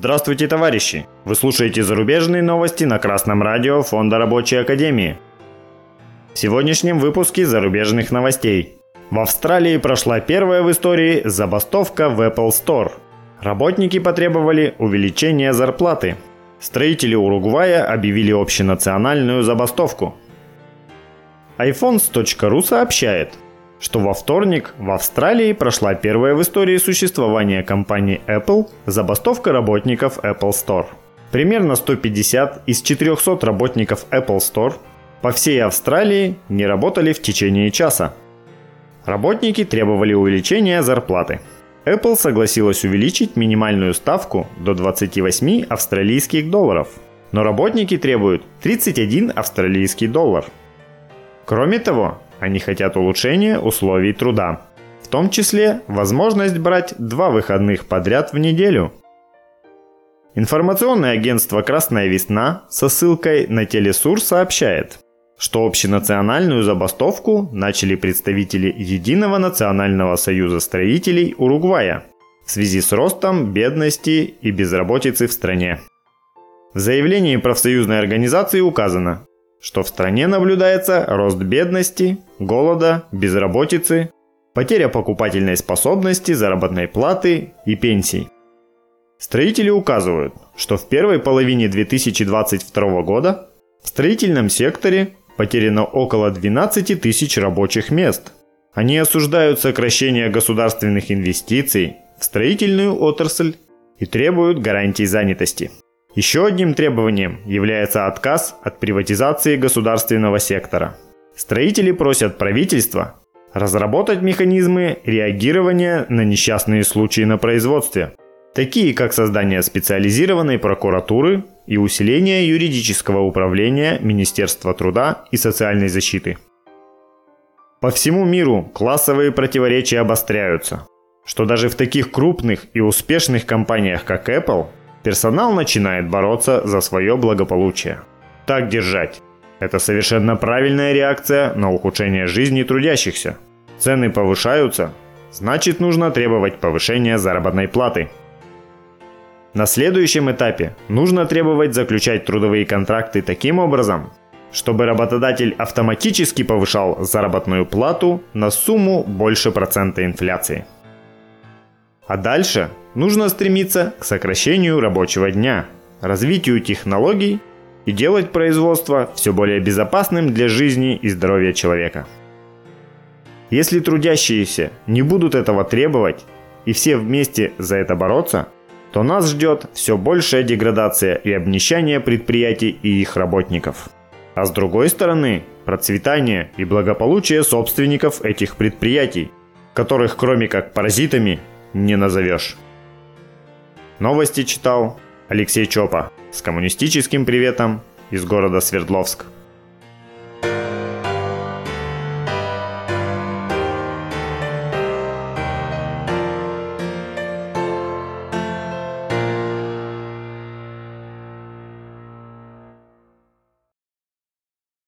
Здравствуйте, товарищи! Вы слушаете зарубежные новости на Красном радио Фонда Рабочей Академии. В сегодняшнем выпуске зарубежных новостей. В Австралии прошла первая в истории забастовка в Apple Store. Работники потребовали увеличения зарплаты. Строители Уругвая объявили общенациональную забастовку. iPhones.ru сообщает – что во вторник в Австралии прошла первая в истории существования компании Apple забастовка работников Apple Store. Примерно 150 из 400 работников Apple Store по всей Австралии не работали в течение часа. Работники требовали увеличения зарплаты. Apple согласилась увеличить минимальную ставку до 28 австралийских долларов, но работники требуют 31 австралийский доллар. Кроме того, они хотят улучшения условий труда. В том числе возможность брать два выходных подряд в неделю. Информационное агентство «Красная весна» со ссылкой на Телесур сообщает, что общенациональную забастовку начали представители Единого национального союза строителей Уругвая в связи с ростом бедности и безработицы в стране. В заявлении профсоюзной организации указано, что в стране наблюдается рост бедности, голода, безработицы, потеря покупательной способности, заработной платы и пенсий. Строители указывают, что в первой половине 2022 года в строительном секторе потеряно около 12 тысяч рабочих мест. Они осуждают сокращение государственных инвестиций в строительную отрасль и требуют гарантий занятости. Еще одним требованием является отказ от приватизации государственного сектора. Строители просят правительство разработать механизмы реагирования на несчастные случаи на производстве, такие как создание специализированной прокуратуры и усиление юридического управления Министерства труда и социальной защиты. По всему миру классовые противоречия обостряются, что даже в таких крупных и успешных компаниях, как Apple, Персонал начинает бороться за свое благополучие. Так держать. Это совершенно правильная реакция на ухудшение жизни трудящихся. Цены повышаются, значит нужно требовать повышения заработной платы. На следующем этапе нужно требовать заключать трудовые контракты таким образом, чтобы работодатель автоматически повышал заработную плату на сумму больше процента инфляции. А дальше нужно стремиться к сокращению рабочего дня, развитию технологий и делать производство все более безопасным для жизни и здоровья человека. Если трудящиеся не будут этого требовать и все вместе за это бороться, то нас ждет все большая деградация и обнищание предприятий и их работников. А с другой стороны, процветание и благополучие собственников этих предприятий, которых кроме как паразитами не назовешь. Новости читал Алексей Чопа с коммунистическим приветом из города Свердловск.